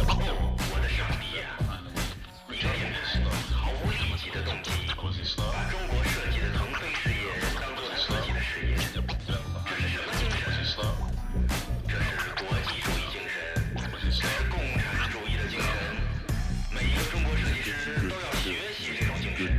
哦我的上帝呀！一个电台毫无利己的动机，把中国设计的腾飞事业当做自己的事业，这是什么精神？这是国际主义精神，这是共产主义的精神。每一个中国设计师都要学习这种精神。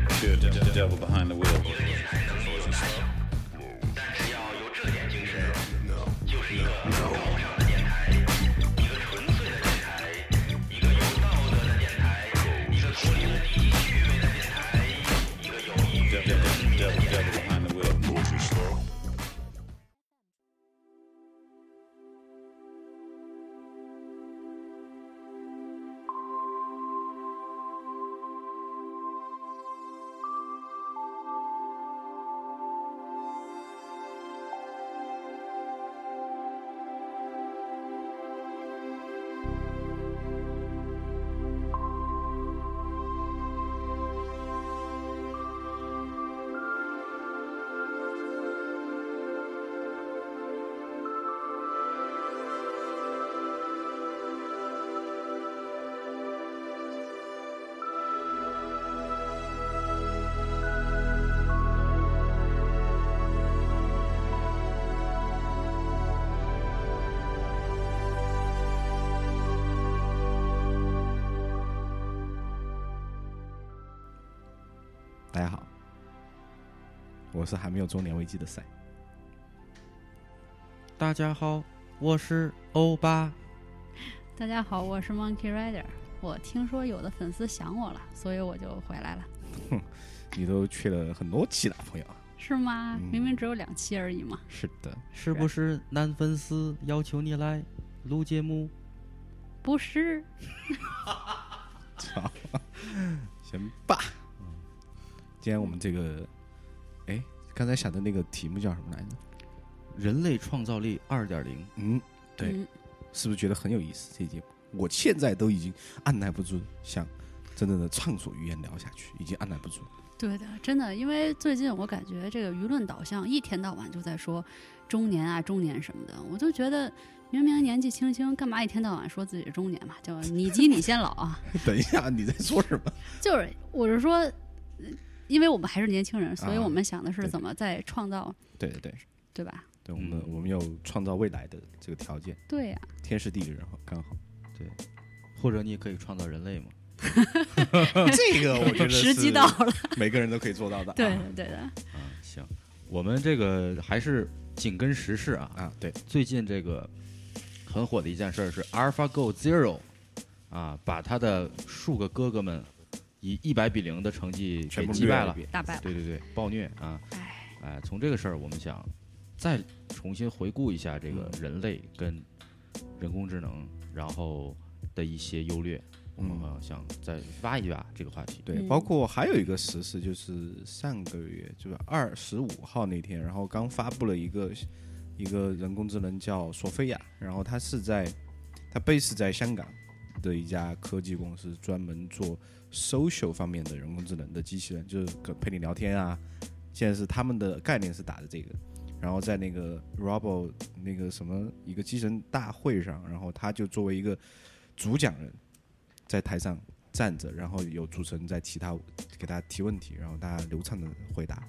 大家好，我是还没有中年危机的赛。大家好，我是欧巴。大家好，我是 Monkey Rider。我听说有的粉丝想我了，所以我就回来了，哼你都去了很多期了，朋友。是吗？嗯明明只有两期而已嘛。是的，是不是男粉丝要求你来录节目？不是，操，行吧。今天我们这个，哎，刚才想的那个题目叫什么来着？人类创造力二点零，嗯，对，嗯是不是觉得很有意思？这节目，我现在都已经按耐不住想真正的畅所欲言聊下去，已经按耐不住。对的，真的，因为最近我感觉这个舆论导向一天到晚就在说中年啊、中年什么的，我就觉得明明年纪轻轻，干嘛一天到晚说自己是中年嘛？叫你急你先老啊！等一下，你在说什么？就是我是说，呃因为我们还是年轻人，所以啊我们想的是怎么在创造，对对对，对吧？对我们、嗯我们有创造未来的这个条件，对呀、天时地利人和刚好。对 或者你也可以创造人类嘛？这个我觉得时机是到了，每个人都可以做到的 啊。对的对的，啊，行，我们这个还是紧跟时事啊。啊，对，最近这个很火的一件事儿是 AlphaGo Zero 啊，把他的数个哥哥们以一百比零的成绩全给击败了大败了。对对对，暴虐啊！唉，哎，从这个事儿，我们想再重新回顾一下这个嗯人类跟人工智能，然后的一些优劣，我们嗯想再挖一挖这个话题。对，嗯包括还有一个实事，就是上个月就是二十五号那天，然后刚发布了一个一个人工智能叫索菲亚，然后它是在它 base 在香港的一家科技公司，专门做 social 方面的人工智能的机器人，就是可陪你聊天啊。现在是他们的概念是打的这个，然后在那个 Robo 那个什么一个机器人大会上，然后他就作为一个主讲人，在台上站着，然后有主持人在提他给他提问题，然后大家流畅的回答。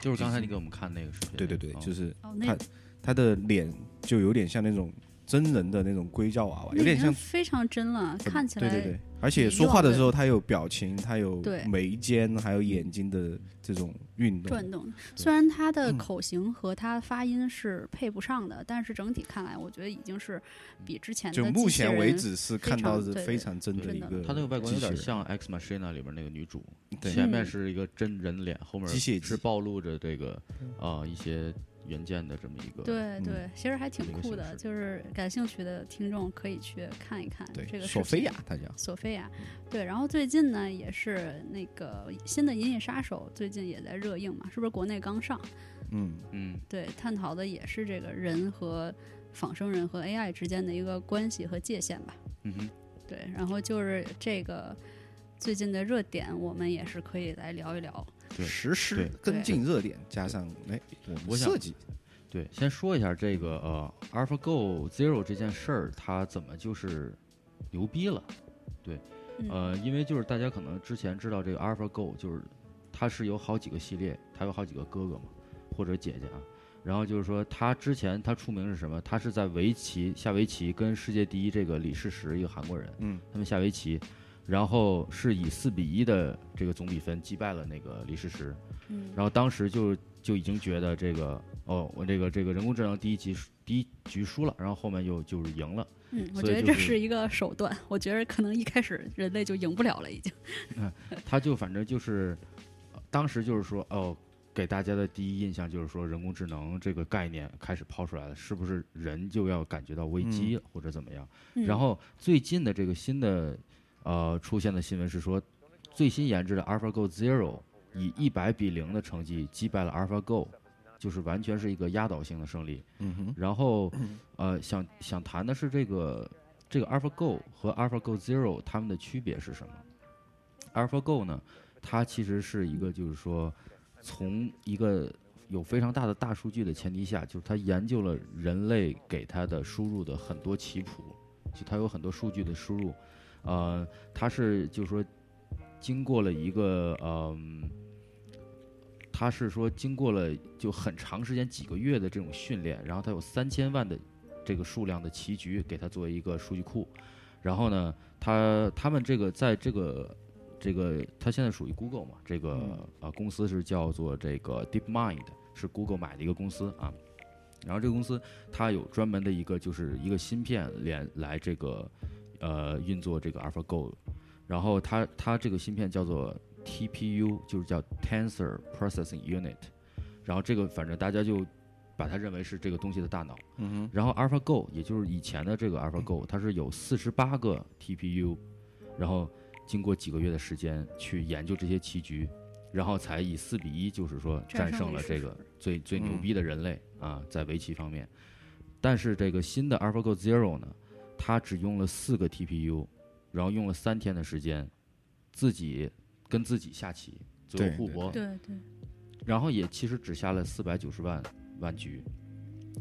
就是刚才你给我们看那个视频。对对对，哦就是他他的脸就有点像那种真人的那种硅胶娃娃，有点像非常真了，看起来对对对，而且说话的时候他有表情，他有眉间还有眼睛的这种运动。转动。虽然他的嗯口型和他发音是配不上的，但是整体看来，我觉得已经是比之前的就目前为止是看到是非常真的真的一个，它那个外观有点，像《X Machina》里边那个女主，对。前面是一个真人脸，后面机械是暴露着这个啊、一些元件的这么一个。对对，其实还挺酷的。就是感兴趣的听众可以去看一看对这个视索菲亚他叫索菲亚，对，然后最近呢也是那个新的《银翼杀手》，最近也在热映嘛，是不是国内刚上？嗯嗯，对，探讨的也是这个人和仿生人和 AI 之间的一个关系和界限吧。嗯哼，对，然后就是这个最近的热点，我们也是可以来聊一聊。对实施跟进热点，加上哎我我想们设计，对，先说一下这个呃 AlphaGo Zero 这件事儿，它怎么就是牛逼了。对呃，因为就是大家可能之前知道这个 AlphaGo，就是它是有好几个系列，它有好几个哥哥嘛，或者姐姐啊。然后就是说，他之前他出名是什么？他是在围棋下围棋，跟世界第一这个李世石一个韩国人，嗯，他们下围棋，然后是以四比一的这个总比分击败了那个李世石。嗯然后当时就就已经觉得这个哦，我这个这个人工智能第一局输第一局输了，然后后面又就是赢了。嗯，我觉得这是一个手段，我觉得可能一开始人类就赢不了了，已经。他就反正就是，呃当时就是说哦，给大家的第一印象就是说人工智能这个概念开始抛出来了，是不是人就要感觉到危机了或者怎么样？嗯然后最近的这个新的呃出现的新闻是说，最新研制的 AlphaGo Zero 以一百比零的成绩击败了 AlphaGo，就是完全是一个压倒性的胜利。嗯哼，然后，呃，想想谈的是这个这个 AlphaGo 和 AlphaGo Zero 它们的区别是什么？AlphaGo 呢，它其实是一个就是说，从一个有非常大的大数据的前提下，就是它研究了人类给它的输入的很多棋谱，就它有很多数据的输入，呃，他是就是说经过了一个嗯。他是说经过了就很长时间几个月的这种训练，然后他有三千万的这个数量的棋局给他作为一个数据库，然后呢，他他们这个在这个这个他现在属于 Google 嘛，这个呃公司是叫做这个 DeepMind，是 Google 买的一个公司啊，然后这个公司它有专门的一个就是一个芯片连来这个呃运作这个 AlphaGo，然后它它这个芯片叫做 TPU，就是叫 Tensor Processing Unit，然后这个反正大家就把它认为是这个东西的大脑。嗯哼，然后 AlphaGo 也就是以前的这个 AlphaGo，它是有四十八个 TPU，然后经过几个月的时间去研究这些棋局，然后才以四比一，就是说战战胜了这个最最牛嗯逼的人类啊，在围棋方面。但是这个新的 AlphaGo Zero 呢，它只用了四个 TPU，然后用了三天的时间，自己跟自己下棋，最后互搏，对对，然后也其实只下了四百九十万万局，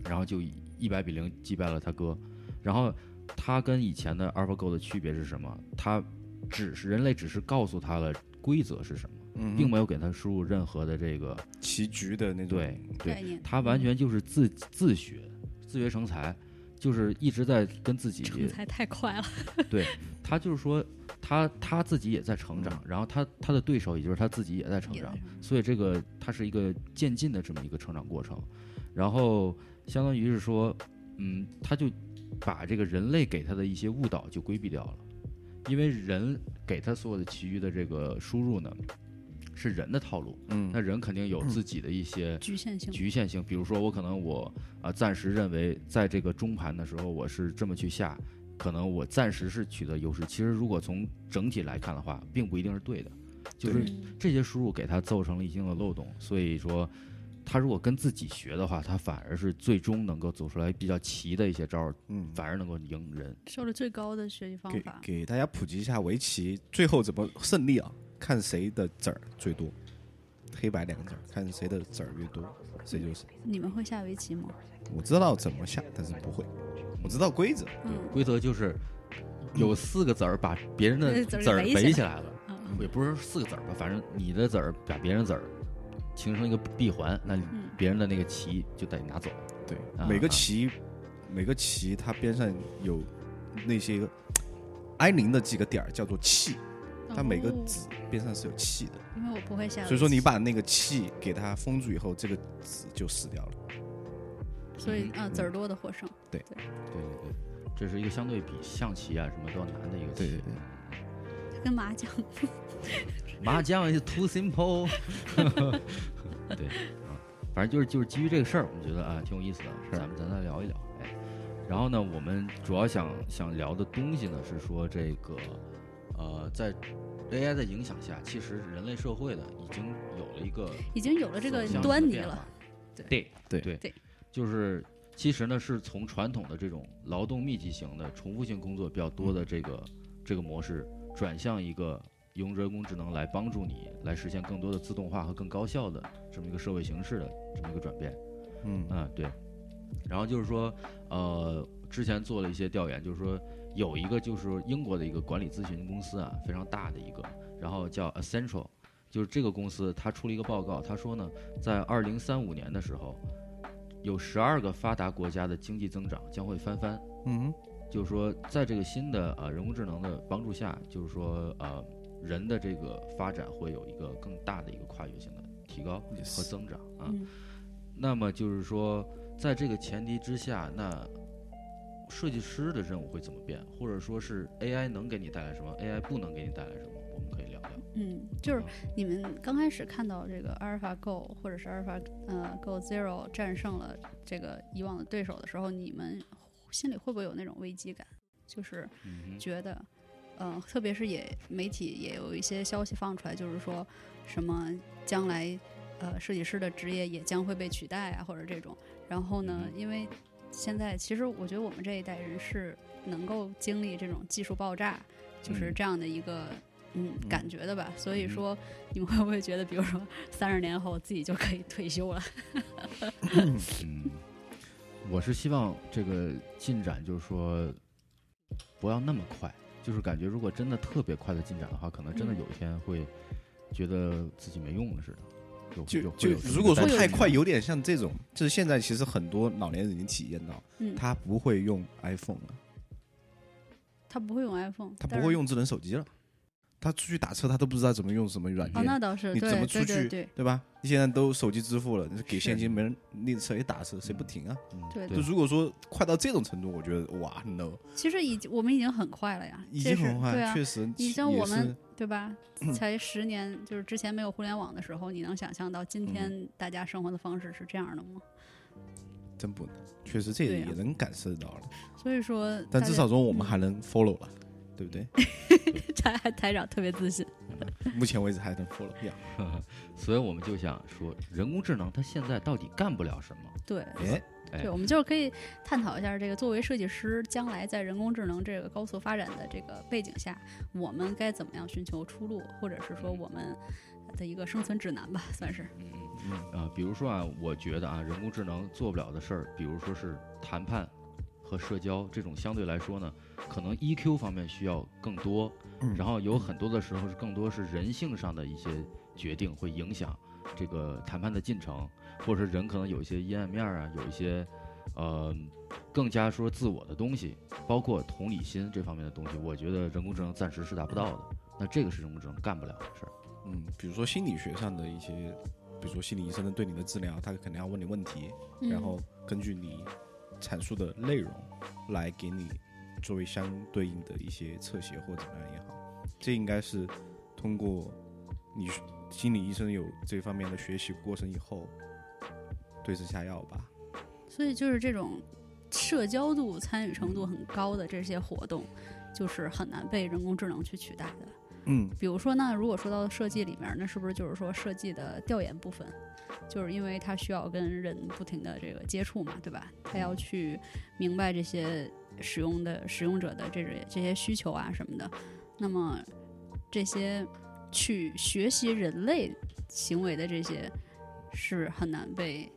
然后就以一百比零击败了他哥。然后他跟以前的 AlphaGo 的区别是什么？他只是人类只是告诉他了规则是什么，并没有给他输入任何的这个棋局的那种，对对，概念，他完全就是自自学自学成才，就是一直在跟自己成才太快了。对他就是说他他自己也在成长，然后他他的对手也就是他自己也在成长，所以这个他是一个渐进的这么一个成长过程，然后相当于是说，嗯，他就把这个人类给他的一些误导就规避掉了，因为人给他所有的其余的这个输入呢，是人的套路，嗯那人肯定有自己的一些局限性，局限性，比如说我可能我啊、暂时认为在这个中盘的时候我是这么去下，可能我暂时是取得优势。其实如果从整体来看的话，并不一定是对的，就是嗯这些输入给他造成了一定的漏洞。所以说，他如果跟自己学的话，他反而是最终能够走出来比较齐的一些招儿，嗯，反而能够赢人。受了最高的学习方给法。给大家普及一下围棋最后怎么胜利啊？看谁的子儿最多，黑白两个子儿，看谁的子儿越多，谁就是。你们会下围棋吗？我知道怎么下，但是不会。我知道规则，嗯，规则就是有四个子儿把别人的那子儿围起来了。嗯也不是四个子儿吧，反正你的子儿把别人子儿形成一个闭环，那嗯别人的那个棋就得拿走。对，啊每个棋，每个棋它边上有那些挨邻的几个点儿叫做气，它每个哦子边上是有气的，因为我不会下，所以说你把那个气给它封住以后，这个子就死掉了。所以啊子儿多的获胜。对对对，这是一个相对比象棋啊什么都要难的一个棋。对对对它跟麻将 麻将是 too simple 对啊，反正就是就是基于这个事儿，我们觉得啊挺有意思的，是咱们咱再聊一聊。哎，然后呢，我们主要想想聊的东西呢是说这个呃，在 AI 的影响下，其实人类社会呢已经有了一个已经有了这个端倪了。对对对对对，就是其实呢是从传统的这种劳动密集型的重复性工作比较多的这个、这个模式，转向一个用人工智能来帮助你来实现更多的自动化和更高效的这么一个社会形式的这么一个转变。嗯嗯，对。然后就是说，呃，之前做了一些调研，就是说有一个就是说英国的一个管理咨询公司啊，非常大的一个，然后叫 Essential，就是这个公司它出了一个报告，他说呢，在二零三五年的时候，有十二个发达国家的经济增长将会翻番。嗯就是说，在这个新的呃人工智能的帮助下，就是说呃人的这个发展会有一个更大的一个跨越性的提高和增长啊。嗯那么就是说，在这个前提之下，那设计师的任务会怎么变，或者说是 AI 能给你带来什么，AI 不能给你带来什么，我们可以聊聊。嗯，就是你们刚开始看到这个阿尔法 Go 或者是阿尔法呃 Go Zero 战胜了这个以往的对手的时候，你们心里会不会有那种危机感？就是嗯觉得，嗯、特别是也媒体也有一些消息放出来，就是说什么将来呃设计师的职业也将会被取代啊，或者这种。然后呢，嗯因为现在其实我觉得我们这一代人是能够经历这种技术爆炸，就是嗯这样的一个。嗯，嗯感觉的吧，所以嗯说你们会不会觉得，比如说三十年后自己就可以退休了？嗯，我是希望这个进展就是说不要那么快，就是感觉如果真的特别快的进展的话，可能真的嗯有一天会觉得自己没用了似的。有就就如果说太快，有点像这种，就是现在其实很多老年人已经体验到，嗯，他不会用 iPhone 了，他不会用 iPhone，他不会用智能手机了，他出去打车他都不知道怎么用什么软哦，件，那倒是，你怎么出去对对对。对吧？你现在都手机支付了，你给现金没人，那车也打车，谁不停啊？嗯对。就如果说快到这种程度，我觉得哇，no，其实已经我们已经很快了呀，已经很快，啊，确实你像我们对吧？才十年，就是之前没有互联网的时候，你能想象到今嗯。天大家生活的方式是这样的吗？真不能，确实这对呀也能感受到了，所以说，但至少说我们还能 follow 了，对不对？台台长特别自信，目前为止还能 follow 呀。所以我们就想说，人工智能它现在到底干不了什么？对哎，哎对，我们就是可以探讨一下这个作为设计师，将来在人工智能这个高速发展的这个背景下，我们该怎么样寻求出路，或者是说我们的一个生存指南吧，算是。嗯嗯啊，比如说啊，我觉得啊，人工智能做不了的事儿，比如说是谈判和社交这种相对来说呢，可能 EQ 方面需要更多，嗯然后有很多的时候是更多是人性上的一些决定会影响这个谈判的进程，或者是人可能有一些阴暗面啊，有一些呃更加说自我的东西，包括同理心这方面的东西，我觉得人工智能暂时是达不到的。那这个是人工智能干不了的事儿。嗯，比如说心理学上的一些，比如说心理医生的对你的治疗，他肯定要问你问题，嗯然后根据你阐述的内容来给你作为相对应的一些侧写或怎么样也好，这应该是通过你心理医生有这方面的学习过程以后对症下药吧。所以就是这种社交度、参与程度很高的这些活动，就是很难被人工智能去取代的。嗯，比如说呢，如果说到设计里面，那是不是就是说设计的调研部分，就是因为它需要跟人不停的这个接触嘛，对吧？他要去明白这些使用的使用者的这些这些需求啊什么的，那么这些去学习人类行为的这些是很难被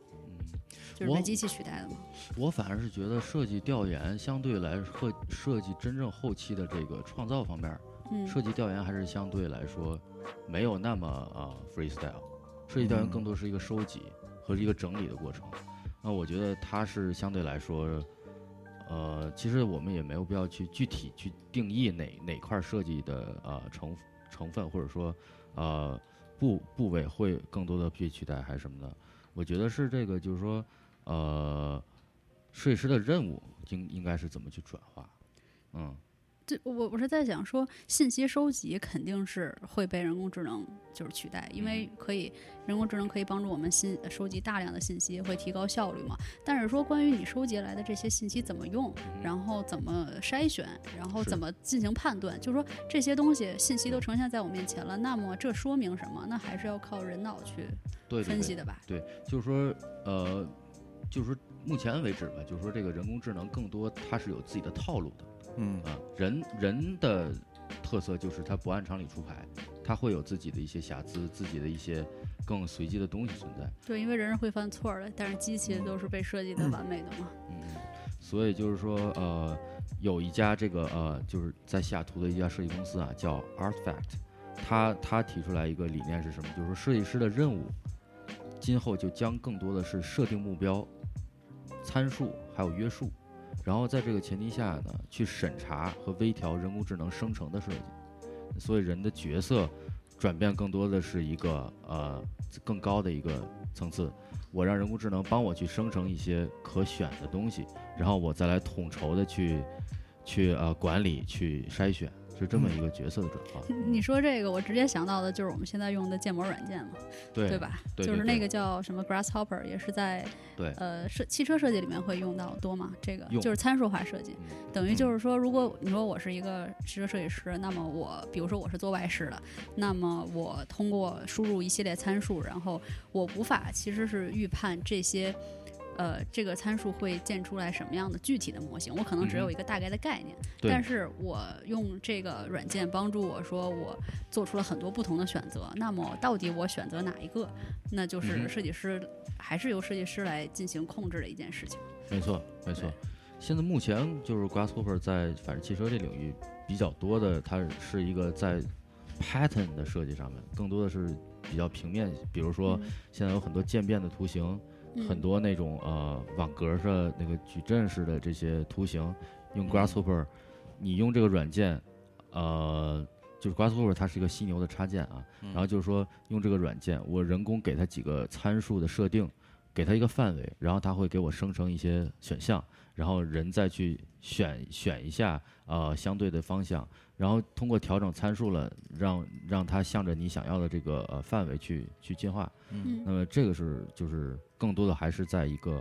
就是被机器取代的吗？我反而是觉得设计调研相对来设设计真正后期的这个创造方面，嗯，设计调研还是相对来说没有那么啊、freestyle，设计调研嗯更多是一个收集和一个整理的过程。那我觉得它是相对来说，呃，其实我们也没有必要去具体去定义哪哪块设计的呃成成分或者说呃部部位会更多的被取代还是什么的。我觉得是这个，就是说呃，设计师的任务应应该是怎么去转化，嗯。对，我我是在想说，信息收集肯定是会被人工智能就是取代，因为可以人工智能可以帮助我们信收集大量的信息，会提高效率嘛。但是说关于你收集来的这些信息怎么用，然后怎么筛选，然后怎么进行判断，就是说这些东西信息都呈现在我面前了，那么这说明什么？那还是要靠人脑去分析的吧？对，就是说，呃，就是说目前为止吧，就是说这个人工智能更多它是有自己的套路的嗯啊、人人的特色就是他不按常理出牌，他会有自己的一些瑕疵，自己的一些更随机的东西存在。对，因为人是会犯错的，但是机器都是被设计的完美的嘛。嗯，所以就是说，呃，有一家这个呃，就是在西雅图的一家设计公司啊，叫 Artifact，他他提出来一个理念是什么？就是说设计师的任务，今后就将更多的是设定目标、参数还有约束，然后在这个前提下呢，去审查和微调人工智能生成的设计。所以人的角色转变更多的是一个呃更高的一个层次。我让人工智能帮我去生成一些可选的东西，然后我再来统筹的去去呃管理、去筛选，是这么一个角色的转换。你说这个，我直接想到的就是我们现在用的建模软件嘛，对对？吧？对对对就是那个叫什么 Grasshopper，也是在对呃设汽车设计里面会用到多吗？这个就是参数化设计，嗯等于就是说，如果你说我是一个汽车设计师，那么我比如说我是做外饰的，那么我通过输入一系列参数，然后我无法其实是预判这些。呃，这个参数会建出来什么样的具体的模型？我可能只有一个大概的概念，嗯但是我用这个软件帮助我说，我做出了很多不同的选择。那么到底我选择哪一个？那就嗯是设计师、还是由设计师来进行控制的一件事情。没错，没错。现在目前就是 Grasshopper 在反正汽车这领域比较多的，它是一个在 pattern 的设计上面，更多的是比较平面，比如说嗯现在有很多渐变的图形，嗯很多那种呃网格的那个矩阵式的这些图形，用嗯。Grasshopper，、你用这个软件，呃，就是 Grasshopper 它是一个犀牛的插件啊，然后就是说用这个软件，我人工给它几个参数的设定，给它一个范围，然后它会给我生成一些选项，然后人再去选选一下呃相对的方向，然后通过调整参数了，让让它向着你想要的这个呃范围去去进化。嗯那么这个是就是更多的还是在一个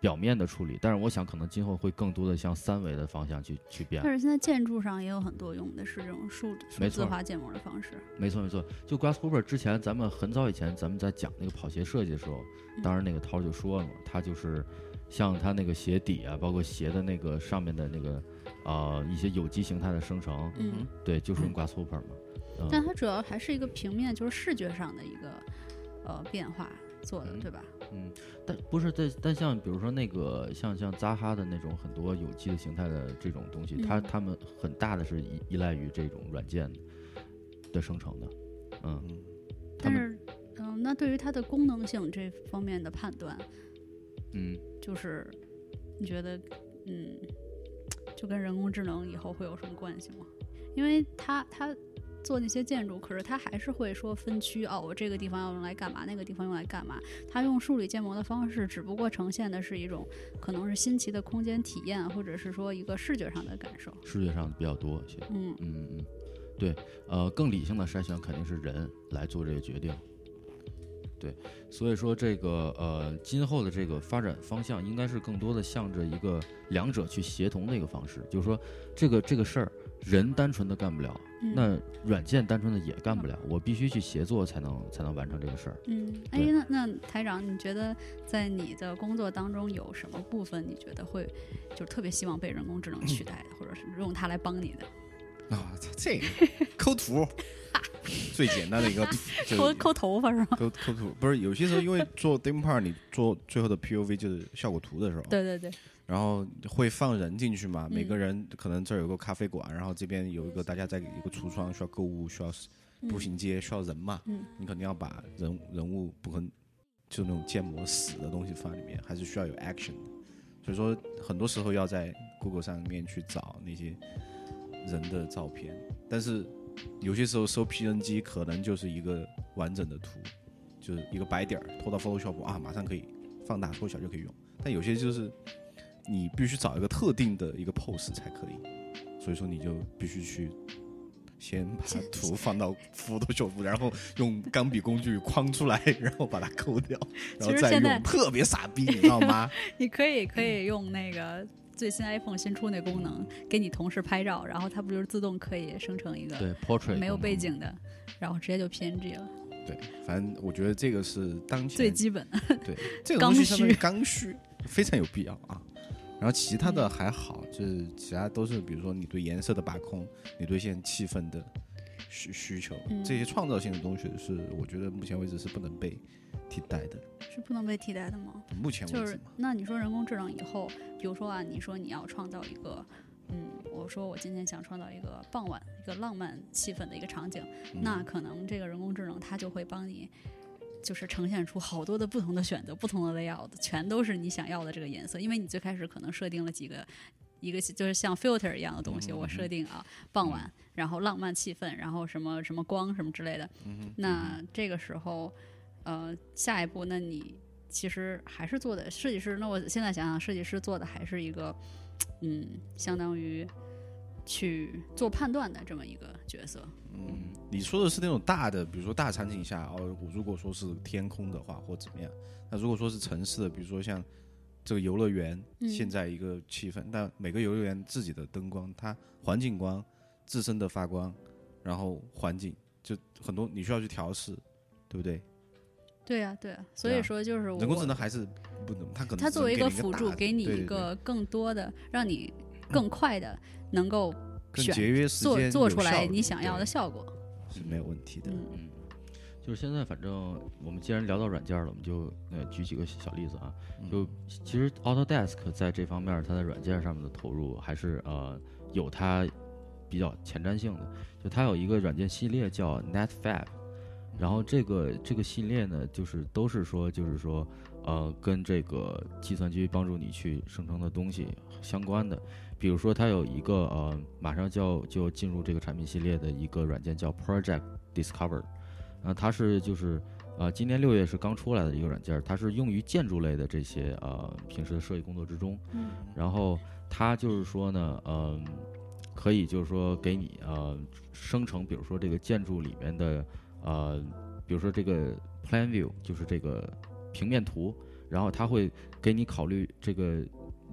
表面的处理，但是我想可能今后会更多的向三维的方向去去变。但是现在建筑上也有很多用的是这种数数字化建模的方式。没错没错，就 Grasshopper 之前咱们很早以前咱们在讲那个跑鞋设计的时候，当然那个涛就说了嘛，他就是像他那个鞋底啊，包括鞋的那个上面的那个呃一些有机形态的生成，嗯，对，就是用 Grasshopper 嘛。嗯，但它主要还是一个平面，就是视觉上的一个呃变化做的，嗯对吧？嗯但不是在但像比如说那个像像扎哈的那种很多有机的形态的这种东西，它嗯它们很大的是依依赖于这种软件的生成的，嗯，但是，嗯、那对于它的功能性这方面的判断，嗯。就是你觉得，嗯，就跟人工智能以后会有什么关系吗？因为它它做那些建筑，可是它还是会说分区哦，我这个地方要用来干嘛，那个地方用来干嘛。它用数理建模的方式，只不过呈现的是一种可能是新奇的空间体验，或者是说一个视觉上的感受。视觉上比较多一些。嗯嗯嗯嗯，对，呃，更理性的筛选肯定是人来做这个决定。对，所以说这个呃，今后的这个发展方向应该是更多的向着一个两者去协同的一个方式，就是说这个这个事儿人单纯的干不了，嗯那软件单纯的也干不了，我必须去协作才能才能完成这个事儿。嗯，哎，那那台长，你觉得在你的工作当中有什么部分你觉得会就特别希望被人工智能取代的，或者是用它来帮你的？啊，这个 抠图最简单的一个，就抠抠头发是吗？抠抠图，不是有些时候因为做 theme park，你做最后的 POV 就是效果图的时候，对对对，然后会放人进去嘛，嗯每个人可能这儿有个咖啡馆，然后这边有一个大家在一个橱窗需要购物，需要步行街，需要人嘛，嗯你肯定要把人人物不可能就那种建模死的东西放里面，还是需要有 action 的。所以说，很多时候要在 Google 上面去找那些人的照片，但是有些时候收 PNG 可能就是一个完整的图，就是一个白点儿拖到 Photoshop 啊，马上可以放大缩小就可以用。但有些就是你必须找一个特定的一个 pose 才可以，所以说你就必须去先把图放到 Photoshop，然后用钢笔工具框出来，然后把它抠掉，然后再用，特别傻逼，你知道吗？你可以可以用那个最新 iPhone 新出那功能，给你同事拍照，然后它不就是自动可以生成一个对，portrait 没有背景的，然后直接就 PNG 了，对，反正我觉得这个是当前最基本的。对，这个东西刚相当于需刚需，非常有必要啊。然后其他的还好，就是其他都是比如说你对颜色的把控，你对现在气氛的需需求，嗯这些创造性的东西是我觉得目前为止是不能被替代的。是不能被替代的吗？目前为就是止，那你说人工智能以后，比如说啊，你说你要创造一个，嗯，我说我今天想创造一个傍晚一个浪漫气氛的一个场景，嗯那可能这个人工智能它就会帮你。就是呈现出好多的不同的选择，不同的 layout，全都是你想要的这个颜色。因为你最开始可能设定了几个，一个就是像 filter 一样的东西，我设定啊傍晚，然后浪漫气氛，然后什么什么光什么之类的。那这个时候，呃，下一步，那你其实还是做的设计师。那我现在想想，设计师做的还是一个，嗯，相当于去做判断的这么一个角色。嗯你说的是那种大的，比如说大场景下哦，我如果说是天空的话或怎么样，那如果说是城市的，比如说像这个游乐园，嗯现在一个气氛，但每个游乐园自己的灯光，它环境光自身的发光，然后环境就很多你需要去调试，对不对？对呀、对呀、所以说就是我人工智能还是不能，它可能它作为一个辅助，给你一个更多的，让你更快的能够节约时做间，做出来你想要的效果。是没有问题的。嗯嗯，就是现在，反正我们既然聊到软件了，我们就呃举几个小例子啊。就其实 Autodesk 在这方面，它在软件上面的投入还是呃有它比较前瞻性的。就它有一个软件系列叫 NetFab，然后这个这个系列呢，就是都是说就是说呃跟这个计算机帮助你去生成的东西相关的。比如说，它有一个呃，马上就要就进入这个产品系列的一个软件叫 Project Discover，呃，它是就是呃，今年六月是刚出来的一个软件，它是用于建筑类的这些呃平时的设计工作之中。嗯然后它就是说呢，嗯、可以就是说给你呃生成，比如说这个建筑里面的呃，比如说这个 Plan View，就是这个平面图，然后它会给你考虑这个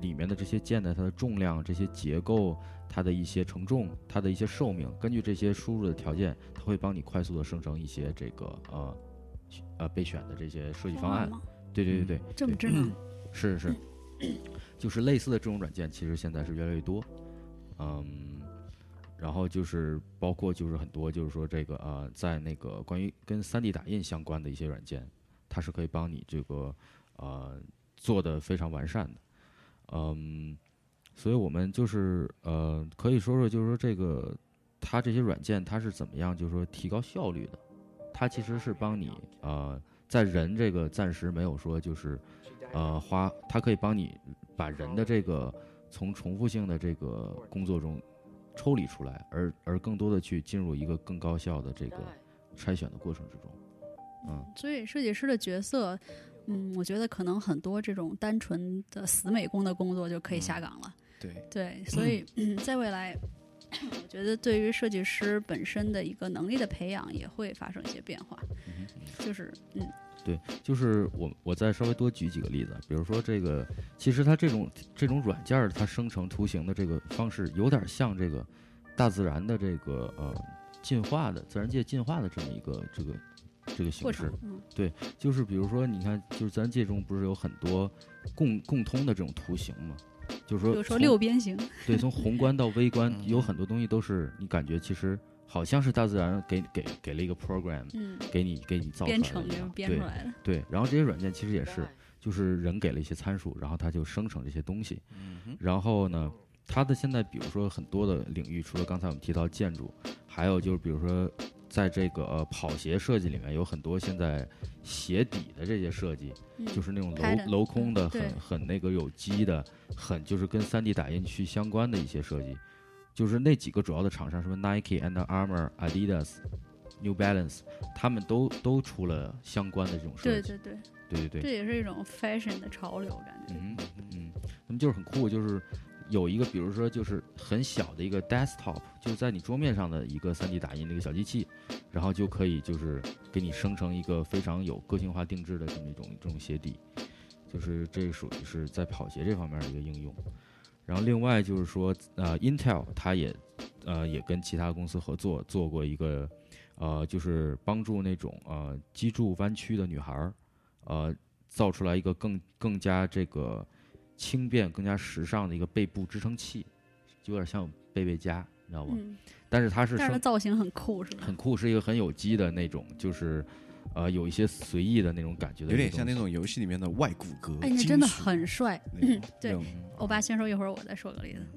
里面的这些键的它的重量、这些结构、它的一些承重、它的一些寿命，根据这些输入的条件，它会帮你快速的生成一些这个呃呃备选的这些设计方案。吗？对对对对，这么智能？是是，就是类似的这种软件，其实现在是越来越多，嗯，然后就是包括就是很多就是说这个呃，在那个关于跟 3D 打印相关的一些软件，它是可以帮你这个呃做的非常完善的，嗯，所以我们就是呃可以说说就是说这个它这些软件它是怎么样就是说提高效率的，它其实是帮你呃在人这个暂时没有说就是。呃，花它可以帮你把人的这个从重复性的这个工作中抽离出来，而而更多的去进入一个更高效的这个筛选的过程之中。嗯，所以设计师的角色，嗯，我觉得可能很多这种单纯的死美工的工作就可以下岗了。对，对，所以、嗯、在未来，我觉得对于设计师本身的一个能力的培养也会发生一些变化。就是嗯，对，就是我我再稍微多举几个例子，比如说这个，其实它这种这种软件儿它生成图形的这个方式，有点像这个大自然的这个呃进化的自然界进化的这么一个这个这个形式过程。嗯就是比如说，你看，就是自然界中不是有很多共共通的这种图形吗？就是说，比如说六边形，对，从宏观到微观，有很多东西都是你感觉其实好像是大自然给给给了一个 program，嗯，给你给你造出编程就来的一样。对编出来的。对，然后这些软件其实也是，就是人给了一些参数，然后它就生成这些东西。然后呢，它的现在比如说很多的领域，除了刚才我们提到建筑，还有就是比如说在这个呃跑鞋设计里面，有很多现在鞋底的这些设计，嗯就是那种镂镂空的，很很那个有机的，很就是跟 3D 打印去相关的一些设计。就是那几个主要的厂商，什么 Nike、Under Armour、Adidas、New Balance，他们都都出了相关的这种设计。对对对，对对对这也是一种 fashion 的潮流感觉。嗯嗯，那么就是很酷，就是有一个，比如说就是很小的一个 desktop，就是在你桌面上的一个 3D 打印的一个小机器，然后就可以就是给你生成一个非常有个性化定制的这么一种这种鞋底，就是这个属于是在跑鞋这方面的一个应用。然后另外就是说，呃，Intel 它也呃也跟其他公司合作做过一个呃，就是帮助那种呃脊柱弯曲的女孩儿，呃，造出来一个更更加这个轻便、更加时尚的一个背部支撑器，就有点像背背佳，你知道吗？嗯，但是它是但是造型很酷，是吧？很酷，是一个很有机的那种，就是呃有一些随意的那种感觉的，有点像那。种游戏里面的外骨骼，哎，那真的很帅。对欧巴先说一会儿，我再说个例子。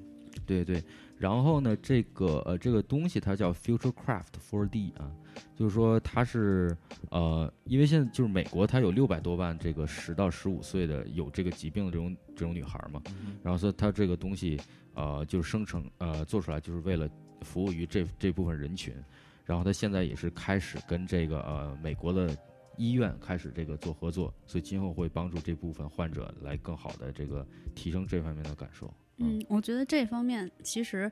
对对，然后呢，这个呃这个东西它叫 Future Craft 4D 啊，就是说它是呃，因为现在就是美国它有六百多万这个十到十五岁的有这个疾病的这种这种女孩儿嘛，然后所以它这个东西呃就是生成呃做出来就是为了服务于这这部分人群，然后他现在也是开始跟这个呃美国的。医院开始这个做合作，所以今后会帮助这部分患者来更好的这个提升这方面的感受。嗯，我觉得这方面其实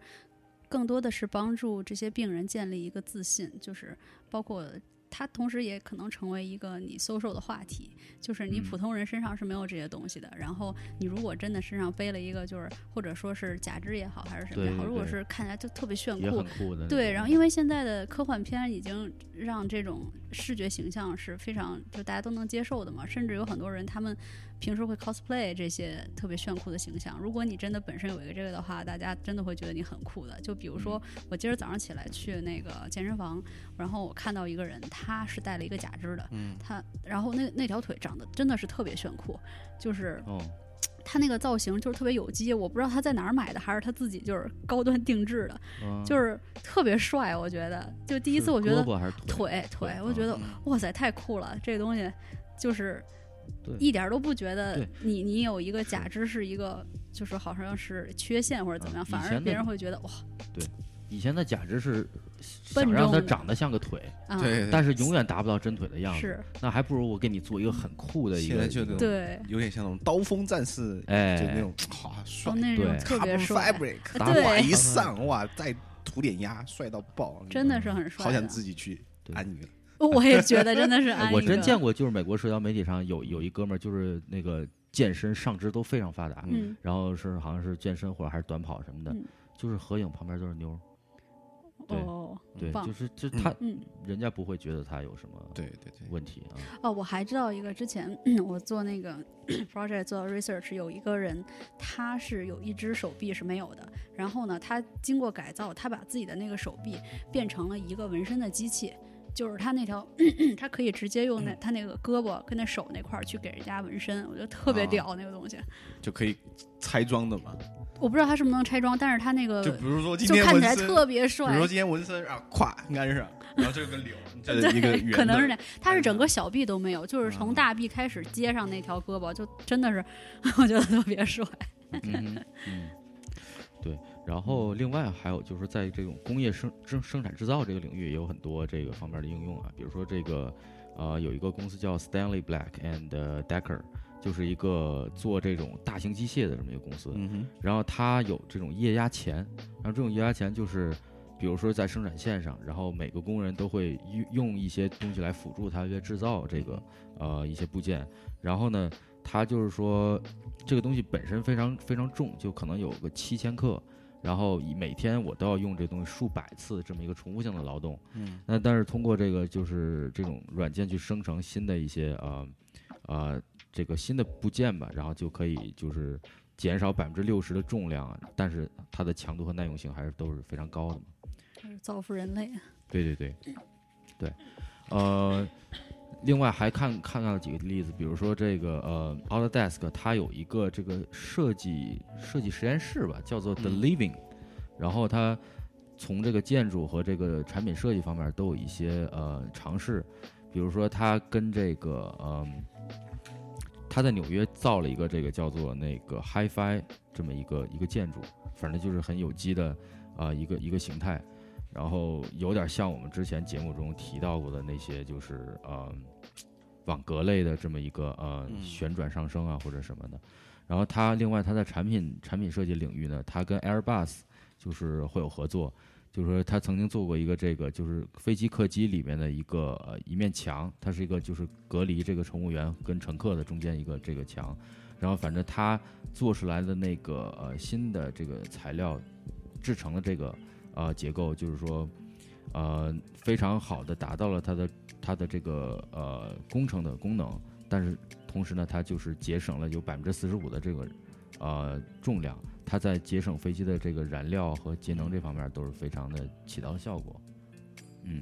更多的是帮助这些病人建立一个自信，就是包括他同时也可能成为一个你 social 的话题，就是你嗯普通人身上是没有这些东西的。然后你如果真的身上背了一个，就是或者说是假肢也好，还是什么也好，如果是看起来就特别炫酷，酷的。对，然后因为现在的科幻片已经让这种视觉形象是非常就大家都能接受的嘛，甚至有很多人他们平时会 cosplay 这些特别炫酷的形象。如果你真的本身有一个这个的话，大家真的会觉得你很酷的。就比如说，我今儿早上起来去那个健身房，然后我看到一个人，他是带了一个假肢的，嗯他然后那那条腿长得真的是特别炫酷，就是哦，他那个造型就是特别有机，我不知道他在哪儿买的，还是他自己就是高端定制的。嗯就是特别帅，我觉得。就第一次我觉得腿腿我觉得嗯哇塞太酷了，这个东西就是对一点儿都不觉得你你有一个假肢是一个就是好像是缺陷或者怎么样，反而别人会觉得哇以前的假肢是笨想让它长得像个腿，啊对，但是永远达不到真腿的样子。是那还不如我给你做一个很酷的一个，现在就那种对有点像那种刀锋战士，哎就那种好帅哦，那种对特别帅，fabric，打对哇一上哇再涂点压，帅到爆，真的是很帅。好想自己去对安一个。我也觉得真的是呃安一个 我真见过，就是美国社交媒体上有有一哥们儿，就是那个健身上肢都非常发达，嗯然后是好像是健身或者还是短跑什么的，嗯就是合影旁边都是妞哦对，就是就他、嗯。人家不会觉得他有什么对对对，问题啊，哦，我还知道一个，之前 我做那个 project 做 research，有一个人他是有一只手臂是没有的，然后呢，他经过改造，他把自己的那个手臂变成了一个纹身的机器。就是他那条，他可以直接用那他那个胳膊跟那手那块儿去给人家纹身，我觉得特别啊屌那个东西。就可以拆装的嘛。我不知道他是不是能拆装，但是他那个就比如说今就看起来特别帅。比如说今天纹身啊，咵安上，然后这个柳，这是一个对，圆，可能是这样。他是整个小臂都没有，就是从啊大臂开始接上那条胳膊，就真的是我觉得特别帅。嗯嗯，对。然后另外还有就是在这种工业生生生产制造这个领域也有很多这个方面的应用啊，比如说这个呃有一个公司叫 Stanley Black and Decker，就是一个做这种大型机械的这么一个公司，然后它有这种液压钳，然后这种液压钳就是，比如说在生产线上，然后每个工人都会用用一些东西来辅助他去制造这个呃一些部件，然后呢，它就是说这个东西本身非常非常重，就可能有个七千克。然后以每天我都要用这东西数百次这么一个重复性的劳动，嗯，那但是通过这个就是这种软件去生成新的一些呃呃这个新的部件吧，然后就可以就是减少百分之六十的重量，但是它的强度和耐用性还是都是非常高的嘛。造福人类。对对对，对，呃，另外还看看到几个例子，比如说这个呃，Autodesk 它有一个这个设计设计实验室吧，叫做 The 嗯 Living，、然后它从这个建筑和这个产品设计方面都有一些呃尝试，比如说它跟这个嗯。他在纽约造了一个这个叫做那个 HiFi 这么一个一个建筑，反正就是很有机的啊、呃一个一个形态，然后有点像我们之前节目中提到过的那些，就是呃网格类的这么一个呃嗯旋转上升啊或者什么的。然后他另外他在产品产品设计领域呢，他跟 Airbus 就是会有合作，就是说他曾经做过一个这个就是飞机客机里面的一个呃一面墙，它是一个就是隔离这个乘务员跟乘客的中间一个这个墙。然后反正他做出来的那个呃新的这个材料制成的这个呃结构，就是说呃非常好的达到了它的它的这个呃工程的功能，但是同时呢，它就是节省了有百分之四十五的这个呃重量，它在节省飞机的这个燃料和节能这方面都是非常的起到效果。嗯，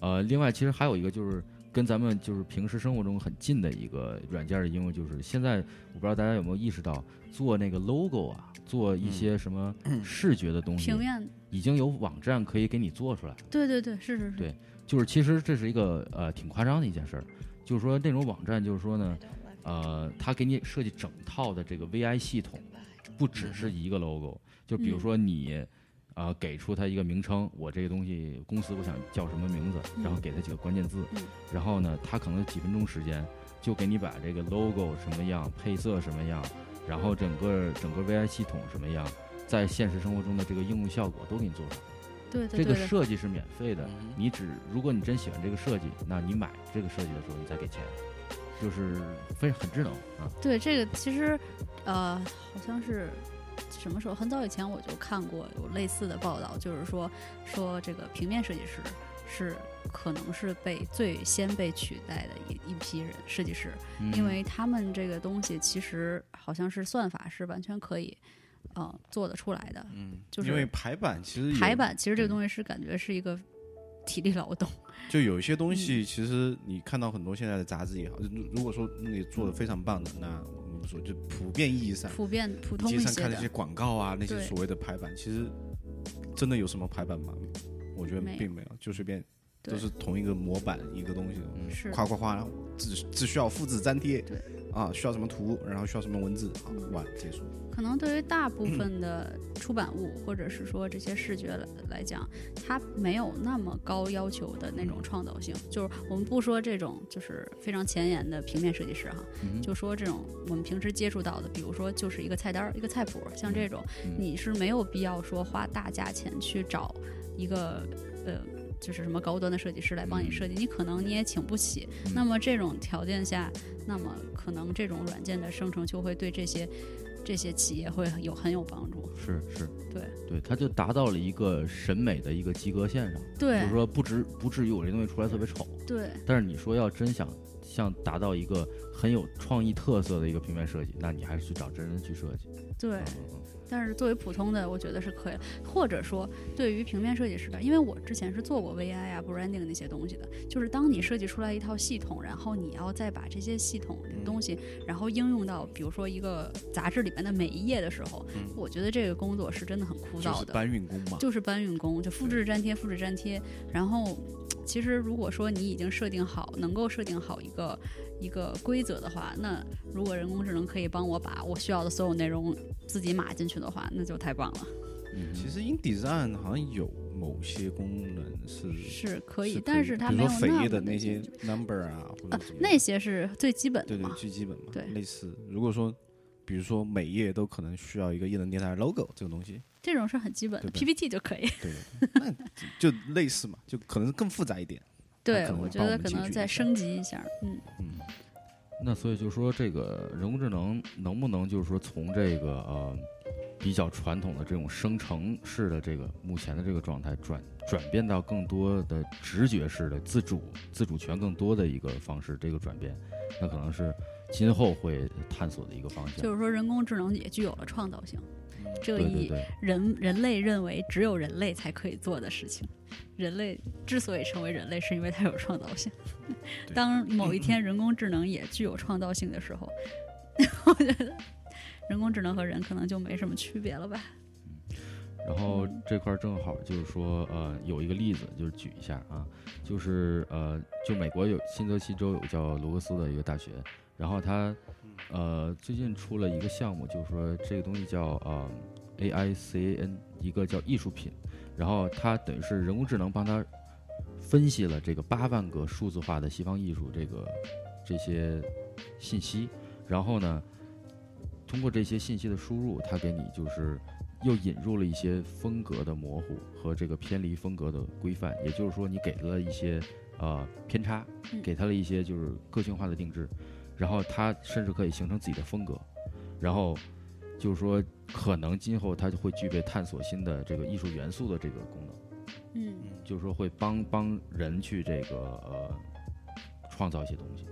呃，另外其实还有一个就是跟咱们就是平时生活中很近的一个软件的应用，就是现在我不知道大家有没有意识到，做那个 logo 啊，做一些什么视觉的东西平，面，已经有网站可以给你做出来。对对对，是是是，对就是其实这是一个呃挺夸张的一件事儿，就是说那种网站，就是说呢，呃，它给你设计整套的这个 VI 系统，不只是一个 logo，就比如说你。呃，给出它一个名称，我这个东西公司我想叫什么名字，然后给它几个关键字，嗯然后呢，它可能几分钟时间就给你把这个 logo 什么样，配色什么样，然后整个整个 VI 系统什么样，在现实生活中的这个应用效果都给你做出来。这个对对这个，设计是免费的，嗯你只如果你真喜欢这个设计，那你买这个设计的时候你再给钱，就是非常很智能啊。对这个其实，呃，好像是什么时候？很早以前我就看过有类似的报道，就是说说这个平面设计师是可能是被最先被取代的一一批人设计师，嗯因为他们这个东西其实好像是算法是完全可以呃做得出来的。嗯，就是因为排版其实排版其实这个东西是感觉是一个体力劳动，就有一些东嗯西，其实你看到很多现在的杂志也好，如如果说你做的非常棒的，那我说就普遍意义上，普遍普通街上看那些。广告啊，那些所谓的排版，其实真的有什么排版吗？我觉得并没有，就随便都是同一个模板一个东西，夸夸夸，只只需要复制粘贴，对，啊，需要什么图，然后需要什么文字，好嗯完结束。可能对于大部分的出版物，或者是说这些视觉来来讲，它没有那么高要求的那种创造性。就是我们不说这种就是非常前沿的平面设计师哈，嗯就说这种我们平时接触到的，比如说就是一个菜单儿、一个菜谱，像这种，嗯你是没有必要说花大价钱去找一个呃。就是什么高端的设计师来帮你设计，你可能你也请不起。嗯那么这种条件下，那么可能这种软件的生成就会对这些这些企业会有很有帮助。是是，对对，它就达到了一个审美的一个及格线上，对就是说不至不至于我这东西出来特别丑，对但是你说要真想像达到一个很有创意特色的一个平面设计，那你还是去找真人去设计。对，但是作为普通的，我觉得是可以。或者说，对于平面设计师的，因为我之前是做过 VI 啊、branding 那些东西的，就是当你设计出来一套系统，然后你要再把这些系统的东西，然后应用到比如说一个杂志里面的每一页的时候，嗯我觉得这个工作是真的很枯就是燥的。搬运工嘛，就是搬运工，就复制粘贴，复制粘贴。然后，其实如果说你已经设定好，能够设定好一个一个规则的话，那如果人工智能可以帮我把我需要的所有内容自己码进去的话，那就太棒了。嗯其实 InDesign 好像有某些功能是是可以，但是它没有比如说扉那么页的那些 number 啊，或者啊什么，那些是最基本的对对嘛。最基本嘛，对类似。如果说比如说每页都可能需要一个艺能电台 logo 这个东西，这种是很基本的对对，PPT 就可以。对，那就类似嘛，就可能更复杂一点。对我觉得可能再升级一下。嗯嗯，那所以就说这个人工智能能不能就是说从这个呃比较传统的这种生成式的这个目前的这个状态转转变到更多的直觉式的自主自主权更多的一个方式，这个转变，那可能是今后会探索的一个方向。就是说人工智能也具有了创造性，这以对对对，人人类认为只有人类才可以做的事情。人类之所以成为人类，是因为它有创造性。当某一天人工智能也具有创造性的时候，我觉得人工智能和人可能就没什么区别了吧？然后这块儿正好就是说，呃，有一个例子，就是举一下啊，就是呃，就美国有新泽西州有叫罗格斯的一个大学，然后他呃最近出了一个项目，就是说这个东西叫呃 AICAN，一个叫艺术品，然后它等于是人工智能帮他分析了这个八万个数字化的西方艺术这个这些信息，然后呢，通过这些信息的输入，它给你就是又引入了一些风格的模糊和这个偏离风格的规范，也就是说，你给了一些呃偏差，嗯。给它了一些就是个性化的定制，然后它甚至可以形成自己的风格，然后就是说，可能今后它就会具备探索新的这个艺术元素的这个功能，嗯，就是说会帮帮人去这个呃创造一些东西。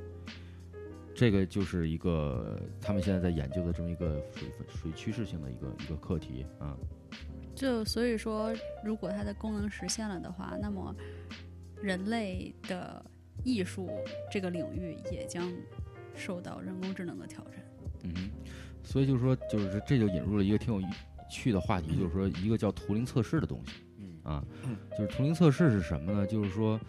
这个就是一个他们现在在研究的这么一个属于属于趋势性的一个一个课题啊。就所以说，如果它的功能实现了的话，那么人类的艺术这个领域也将受到人工智能的挑战。嗯哼，所以就是说，就是这就引入了一个挺有趣的话题，就是说一个叫图灵测试的东西。嗯啊，就是图灵测试是什么呢？就是说，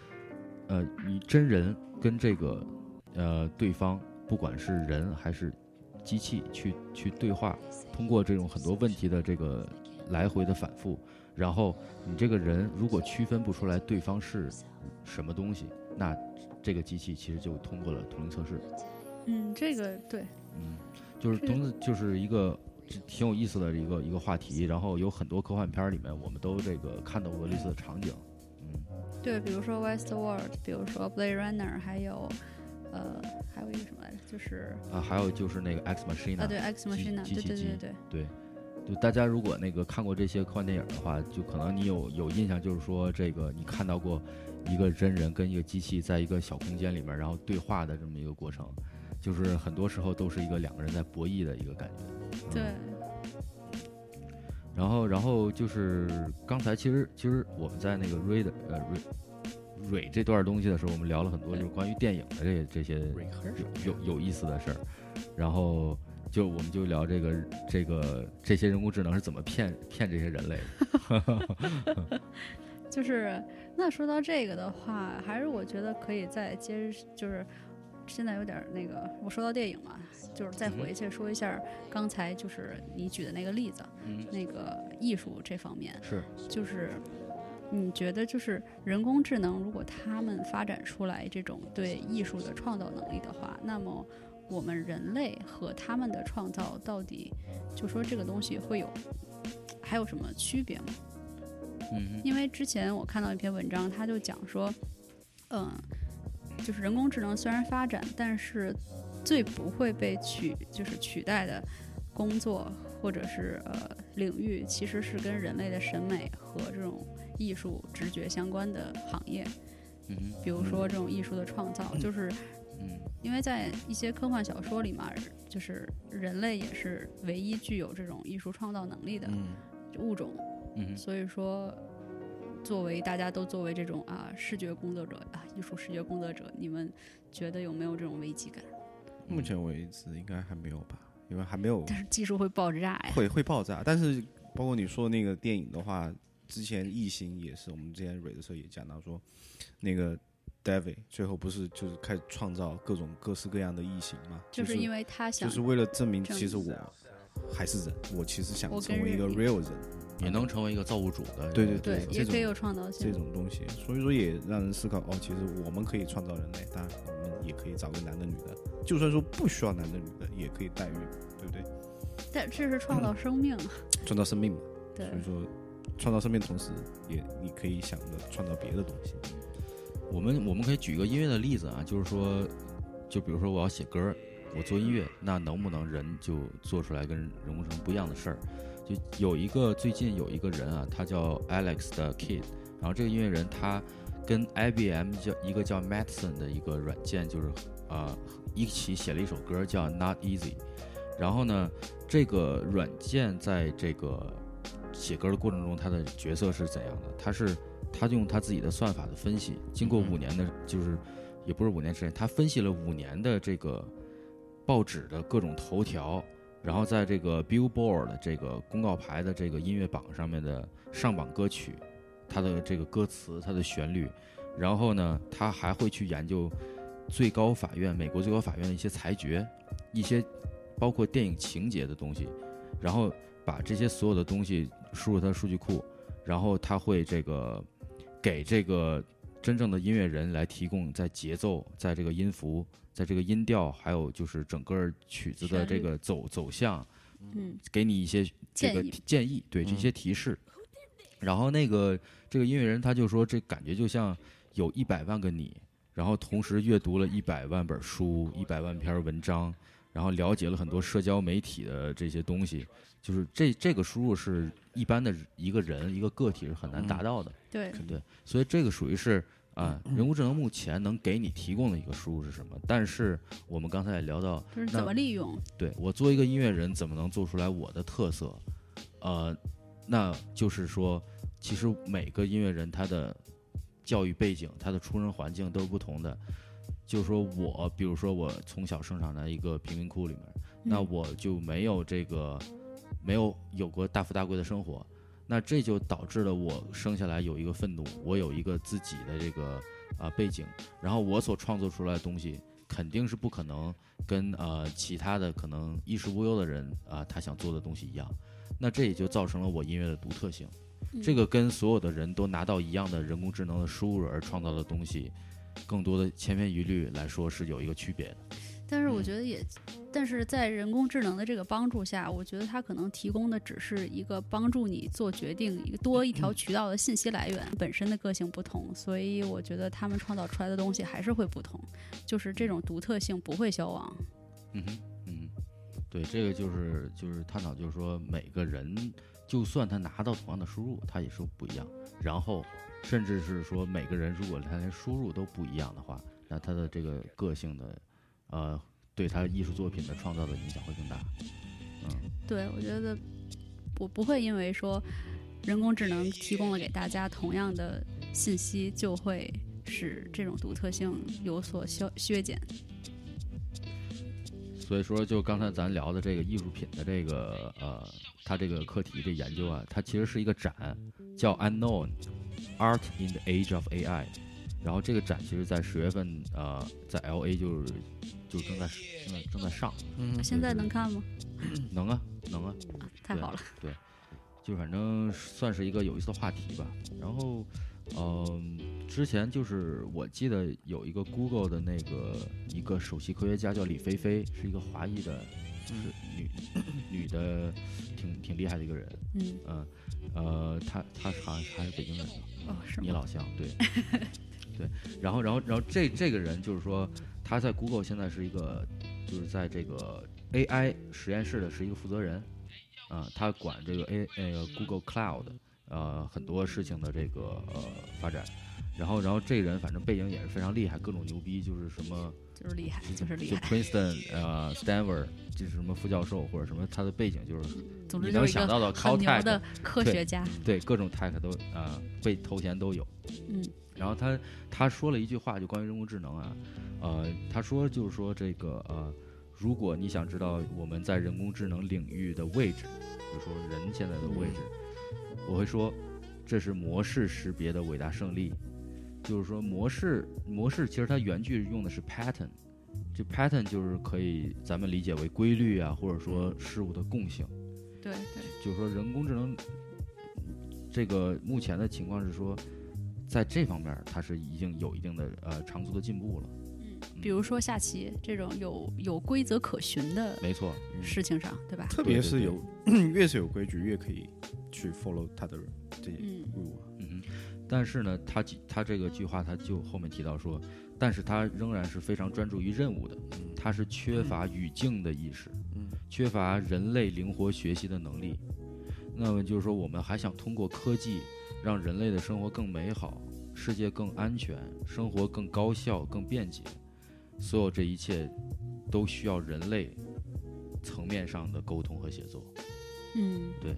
呃，你真人跟这个呃对方，不管是人还是机器去去对话，通过这种很多问题的这个来回的反复，然后你这个人如果区分不出来对方是什么东西，那这个机器其实就通过了图灵测试。嗯，这个对，嗯，就是这同就是一个挺有意思的一个一个话题，然后有很多科幻片儿里面我们都这个看到过类似的场景。嗯对，比如说 Westworld，比如说 Blade Runner，还有呃，还有一个什么来着？就是啊，还有就是那个 X Machina 啊，对 X 机 Machina，对对对对，对，就大家如果那个看过这些科幻电影的话，就可能你有有印象，就是说这个你看到过一个真人跟一个机器在一个小空间里面，然后对话的这么一个过程，就是很多时候都是一个两个人在博弈的一个感觉。嗯对，然后，然后就是刚才其实其实我们在那个瑞的呃瑞蕊这段东西的时候，我们聊了很多就是关于电影的这这些有有有意思的事儿，然后就我们就聊这个这个这些人工智能是怎么骗骗这些人类的。就是那说到这个的话，还是我觉得可以再接，就是现在有点儿那个，我说到电影嘛，就是再回去说一下刚才就是你举的那个例子，嗯，那个艺术这方面，是，就是你觉得就是人工智能，如果他们发展出来这种对艺术的创造能力的话，那么我们人类和他们的创造到底，就说这个东西会有还有什么区别吗？嗯因为之前我看到一篇文章，他就讲说，嗯，就是人工智能虽然发展，但是最不会被取就是取代的工作或者是呃领域，其实是跟人类的审美和这种艺术直觉相关的行业，嗯比如说这种艺术的创造，就是嗯因为在一些科幻小说里嘛，就是人类也是唯一具有这种艺术创造能力的嗯，物种。嗯所以说，作为大家都作为这种啊视觉工作者啊艺术视觉工作者，你们觉得有没有这种危机感？目前为止应该还没有吧，因为还没有但是技术会爆炸呀！会会爆炸。但是包括你说那个电影的话，之前异形也是，我们之前蕊的时候也讲到说，那个 David 最后不是就是开始创造各种各式各样的异形嘛，就是因为他想就是为了证明其实我还是人，我其实想成为一个 real 人。也能成为一个造物主的。对对对，也可以有创造性这。种东西，所以说也让人思考哦，其实我们可以创造人类，当然我们也可以找个男的女的，就算说不需要男的女的，也可以代孕，对不对？但这是创造生命，创造生命嘛，对所以说创造生命的同时，也你可以想着创造别的东西。我们我们可以举一个音乐的例子啊，就是说，就比如说我要写歌儿，我做音乐，那能不能人就做出来跟人工智能不一样的事儿？就有一个最近有一个人啊，他叫 Alex 的 Kid，然后这个音乐人他跟 IBM 叫一个叫 Madison 的一个软件，就是呃一起写了一首歌叫 Not Easy，然后呢，这个软件在这个写歌的过程中，它的角色是怎样的？它是他用他自己的算法的分析，经过五年的，就是也不是五年时间，他分析了五年的这个报纸的各种头条，然后在这个 Billboard 这个公告牌的这个音乐榜上面的上榜歌曲，它的这个歌词、它的旋律，然后呢，他还会去研究最高法院、美国最高法院的一些裁决，一些包括电影情节的东西，然后把这些所有的东西输入他的数据库，然后他会这个给这个真正的音乐人来提供在节奏、在这个音符、在这个音调，还有就是整个曲子的这个走走向，嗯，给你一些这个建议。建议，对这些提示。然后那个这个音乐人他就说，这感觉就像有一百万个你，然后同时阅读了一百万本书、一百万篇文章，然后了解了很多社交媒体的这些东西，就是这这个输入是一般的一个人一个个体是很难达到的。对，对，所以这个属于是啊，人工智能目前能给你提供的一个输入是什么？但是我们刚才也聊到，就是怎么利用？对我作为一个音乐人，怎么能做出来我的特色？呃，那就是说，其实每个音乐人他的教育背景、他的出生环境都是不同的。就是说我，比如说我从小生长在一个贫民窟里面，那嗯我就没有这个没有有过大富大贵的生活，那这就导致了我生下来有一个愤怒，我有一个自己的这个啊、背景，然后我所创作出来的东西肯定是不可能跟呃其他的可能衣食无忧的人啊、他想做的东西一样，那这也就造成了我音乐的独特性。这个跟所有的人都拿到一样的人工智能的输入而创造的东西，更多的千篇一律来说是有一个区别的。但是我觉得也，但是在人工智能的这个帮助下，我觉得它可能提供的只是一个帮助你做决定，一个多一条渠道的信息来源，本身的个性不同，所以我觉得他们创造出来的东西还是会不同，就是这种独特性不会消亡。嗯哼，嗯，对，这个就是就是探讨，就是说每个人，就算他拿到同样的输入，他也是不一样。然后，甚至是说每个人如果他连输入都不一样的话，那他的这个个性的，呃，对他艺术作品的创造的影响会更大。嗯，对，我觉得我不会因为说人工智能提供了给大家同样的信息，就会使这种独特性有所削削减。所以说，就刚才咱聊的这个艺术品的这个呃，它这个课题这研究啊，它其实是一个展，叫 Unknown Art in the Age of AI。然后这个展其实在十月份呃，在 L A 就是就正在正在正在上，嗯现在能看吗？能啊能啊，太好了，对就反正算是一个有意思的话题吧。然后，嗯、之前就是我记得有一个 Google 的那个一个首席科学家叫李飞飞，是一个华裔的，就是女女的，挺挺厉害的一个人。嗯，嗯，呃，她她好像还是北京人，哦，是你？老乡，对，对。然后，然后，然后这这个人就是说，他在 Google 现在是一个，就是在这个 AI 实验室的是一个负责人，啊、他管这个 A 那个 Google Cloud，呃，很多事情的这个呃发展。然后，然后这个人反正背景也是非常厉害，各种牛逼，就是什么就是厉害，就是厉害就。Princeton 呃 Stanford 就是什么副教授或者什么，他的背景就是总你能想到的很牛 Caltech 的科学家。对各种 tech 都啊、被头衔都有。嗯然后他他说了一句话，就关于人工智能啊，呃，他说就是说这个呃，如果你想知道我们在人工智能领域的位置，比如说人现在的位置，我会说这是模式识别的伟大胜利。就是说模式模式其实它原句用的是 pattern，这 pattern 就是可以咱们理解为规律啊，或者说事物的共性。对对，就是说人工智能这个目前的情况是说，在这方面儿它是已经有一定的呃长足的进步了。比如说下棋这种有有规则可循的没错，事情上，对吧？特别是有 越是有规矩，越可以去 follow 他的这些嗯 rule 啊。嗯。但是呢，他几他这个句话他就后面提到说，但是他仍然是非常专注于任务的，他是缺乏语境的意识，嗯缺乏人类灵活学习的能力。那么就是说，我们还想通过科技让人类的生活更美好，世界更安全，生活更高效、更便捷。所有这一切都需要人类层面上的沟通和协作。嗯，嗯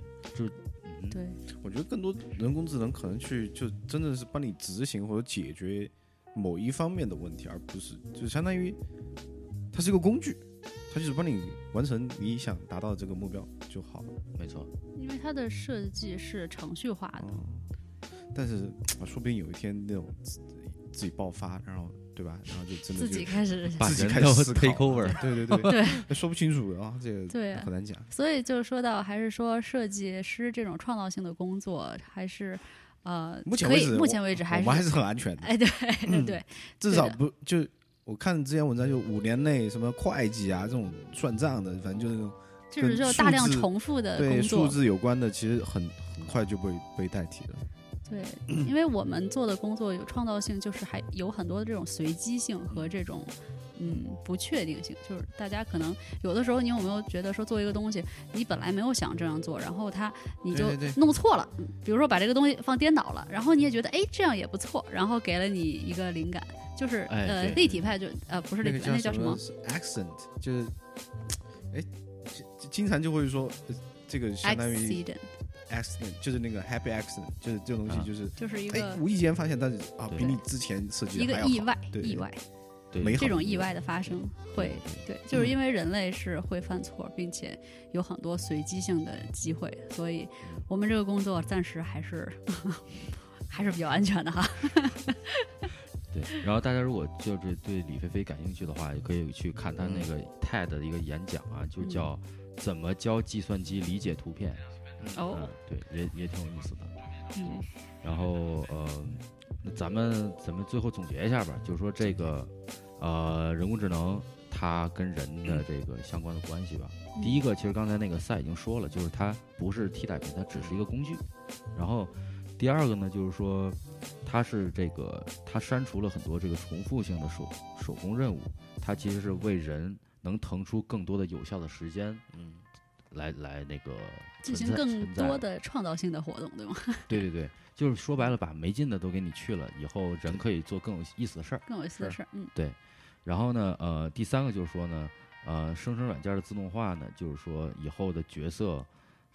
哼，对，我觉得更多人工智能可能去就真的是帮你执行或者解决某一方面的问题，而不是就相当于它是一个工具，它就是帮你完成你想达到的这个目标就好了。没错。因为它的设计是程序化的，嗯，但是啊说不定有一天那种自自己爆发，然后对吧？然后就真的自己开始把自己开始 take over 对对对，对，说不清楚啊，这个很难讲。所以就说到，还是说设计师这种创造性的工作，还是呃，目前为止，目前为止还是我们还是很安全的，哎，对对对，至少不就我看之前文章就五年内什么会计啊这种算账的，反正就那种就是跟就大量重复的对数字有关的，其实很很快就被被代替了。对，因为我们做的工作有创造性，就是还有很多的这种随机性和这种嗯不确定性。就是大家可能有的时候，你有没有觉得说做一个东西，你本来没有想这样做，然后它你就弄错了，嗯比如说把这个东西放颠倒了，然后你也觉得哎这样也不错，然后给了你一个灵感，就是、哎呃立体派就呃不是立那个体派，那叫什么？？accent，就是哎，经经常就会说呃这个相当于 accident accident，就是那个 happy accident，就是这种东啊西就是就是一个，哎无意间发现，但是啊比你之前设计一的还要好个意外，对。意外，对。美好这种意外的发生会，对，就是因为人类是会犯错，并且有很多随机性的机会，所以我们这个工作暂时还是 还是比较安全的哈。对，然后大家如果就是对李飞飞感兴趣的话，也可以去看他那个 TED 的一个演讲啊，就叫“怎么教计算机理解图片”。哦嗯，，对，也也挺有意思的。嗯然后呃，那咱们咱们最后总结一下吧，就是说这个呃人工智能它跟人的这个相关的关系吧。第一个，其实刚才那个赛已经说了，就是它不是替代品，它只是一个工具。然后第二个呢，就是说它是这个它删除了很多这个重复性的手手工任务，它其实是为人能腾出更多的有效的时间，嗯，来来那个进行更多的创造性的活动，对吗？对对对，就是说白了，把没劲的都给你去了，以后人可以做更有意思的事儿。更有意思的事儿，嗯对然后呢，呃，第三个就是说呢，呃，生成软件的自动化呢，就是说以后的角色，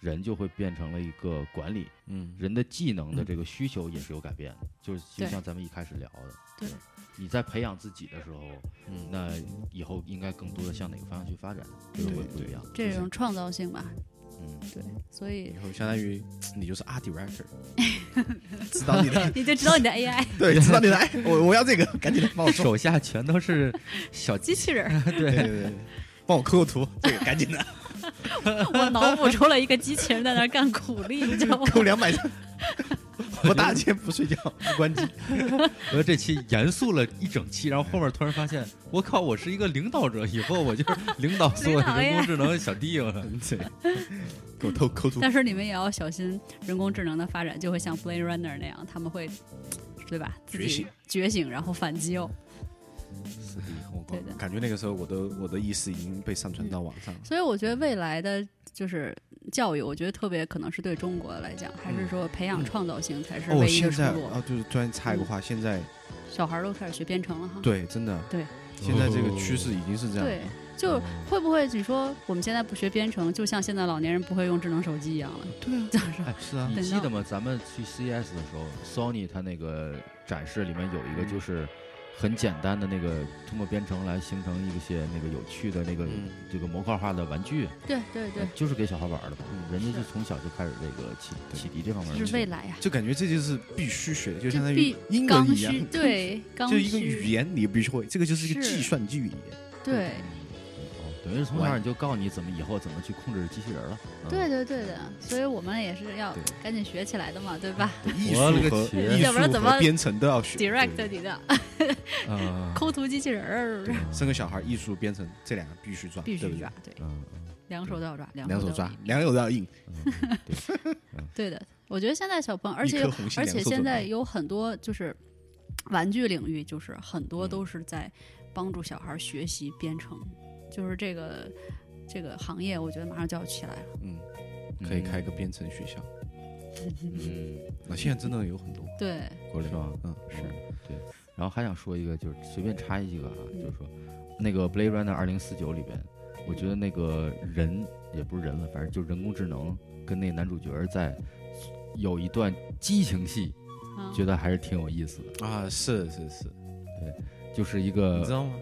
人就会变成了一个管理，嗯。人的技能的这个需求也是有改变的，就是就像咱们一开始聊的，对，你在培养自己的时候，嗯，那以后应该更多的向哪个方向去发展，这个会不一样。这种创造性吧，嗯，对，所以以后相当于你就是 art director，知道 你的 你就知道你的 AI 对，知道你的 i，我我要这个，赶紧来帮我，手下全都是小机器人，对。对对，对帮我抠个图，这个赶紧的，我脑补出了一个机器人在那干苦力，你知道吗？扣两百，不大街不睡觉不关机，我说这期严肃了一整期，然后后面突然发现，我靠，我是一个领导者，以后我就是领导所有人工智能小弟了。对，给我偷抠图，但是你们也要小心，人工智能的发展就会像 Blade Runner 那样，他们会，对吧？自己觉醒觉醒，然后反击哦。是的，我对的感觉那个时候我的我的意识已经被上传到网上了，所以我觉得未来的就是教育，我觉得特别可能是对中国来讲，还是说培养创造性才是哦，唯一的出路。现在啊，就是突然插一个话，现在小孩儿都开始学编程了哈。对，真的，对，现在这个趋势已经是这样，对，就会不会你说我们现在不学编程，就像现在老年人不会用智能手机一样了？对啊，就是哎，是啊，你记得吗？咱们去 CES 的时候，Sony 它那个展示里面有一个就是很简单的那个通过编程来形成一些那个有趣的那个嗯这个模块化的玩具，对对对，就是给小孩玩的嘛。嗯人家就从小就开始这个启启迪这方面这的是未来呀、就感觉这就是必须学的，就相当于必英文一样需，对，刚就一个语言你必须会，这个就是一个计算机语言。对。哦，等于是从小你就告诉你怎么以后怎么去控制机器人了。嗯对对对的，所以我们也是要赶紧学起来的嘛，对吧艺术我勒个和天艺术要不然怎么编程都要学。？Direct 你的嗯，抠图机器人儿对 生个小孩，艺术编程这两个必须抓，必须对对抓，对，嗯，两手都要抓，两两手抓都要硬，两手都要硬，对的。我觉得现在小朋友，而且而且现在有很多就是玩具领域，就是很多嗯都是在帮助小孩学习编程，就是这个这个行业，我觉得马上就要起来了。嗯，可以开个编程学校。嗯，那现在真的有很多对，国内是吧？嗯，是对。然后还想说一个，就是随便插一个啊，就是说那个《Blade Runner 二零四九》里边，我觉得那个人也不是人了，反正就人工智能跟那男主角在有一段激情戏，嗯觉得还是挺有意思的，啊，是是是，对就是一个你知道吗？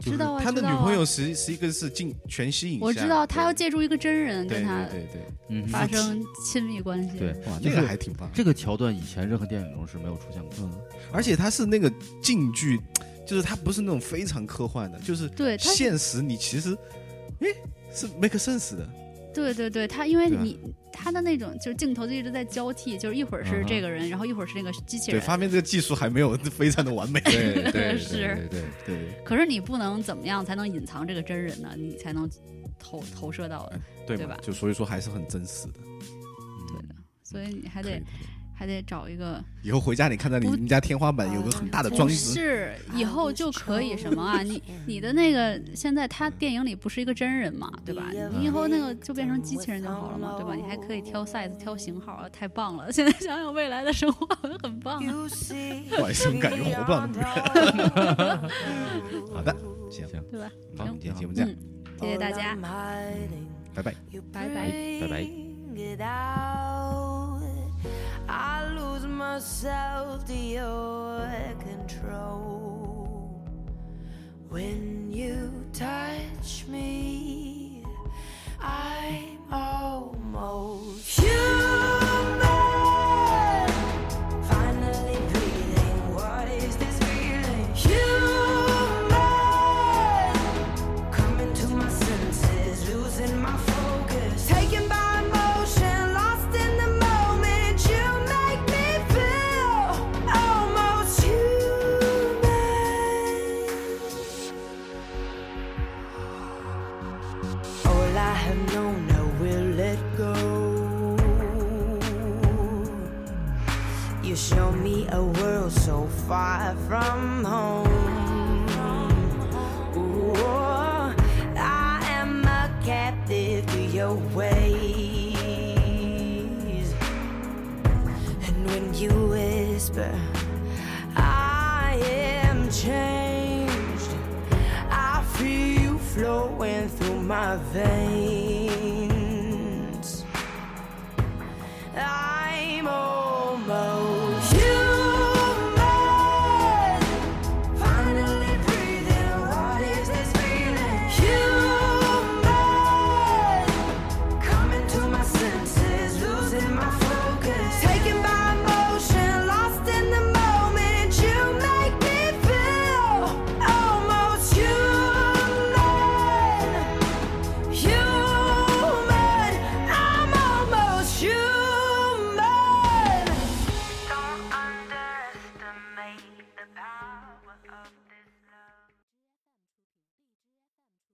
知道啊，他的女朋友是是一个是镜全息影像，我知道他要借助一个真人跟他对对对，嗯发生亲密关系。对，哇，那这个个还挺棒。这个桥段以前任何电影中是没有出现过的。嗯，而且他是那个近距，就是他不是那种非常科幻的，就是对他现实你其实，哎，是 make sense 的，对对对，他因为你他的那种就是镜头就一直在交替，就是一会儿是这个人，然后一会儿是那个机器人对，发明这个技术还没有非常的完美，对对是对对，对，可是你不能怎么样才能隐藏这个真人呢？你才能投投射到对对吧？就所以说还是很真实的，对的，所以你还得还得找一个。以后回家，你看到你们家天花板有个很大的装饰，以后就可以什么啊？你你的那个现在，他电影里不是一个真人嘛，对吧？你以后那个就变成机器人就好了嘛，对吧？你还可以挑 size、挑型号啊，太棒了！现在想想未来的生，活很棒。哇，什么感觉？好棒！好的，行行，对吧？好，今天节目这样，谢谢大家，拜拜，拜拜，拜拜。I lose myself to your control when you touch me. I'm almost you.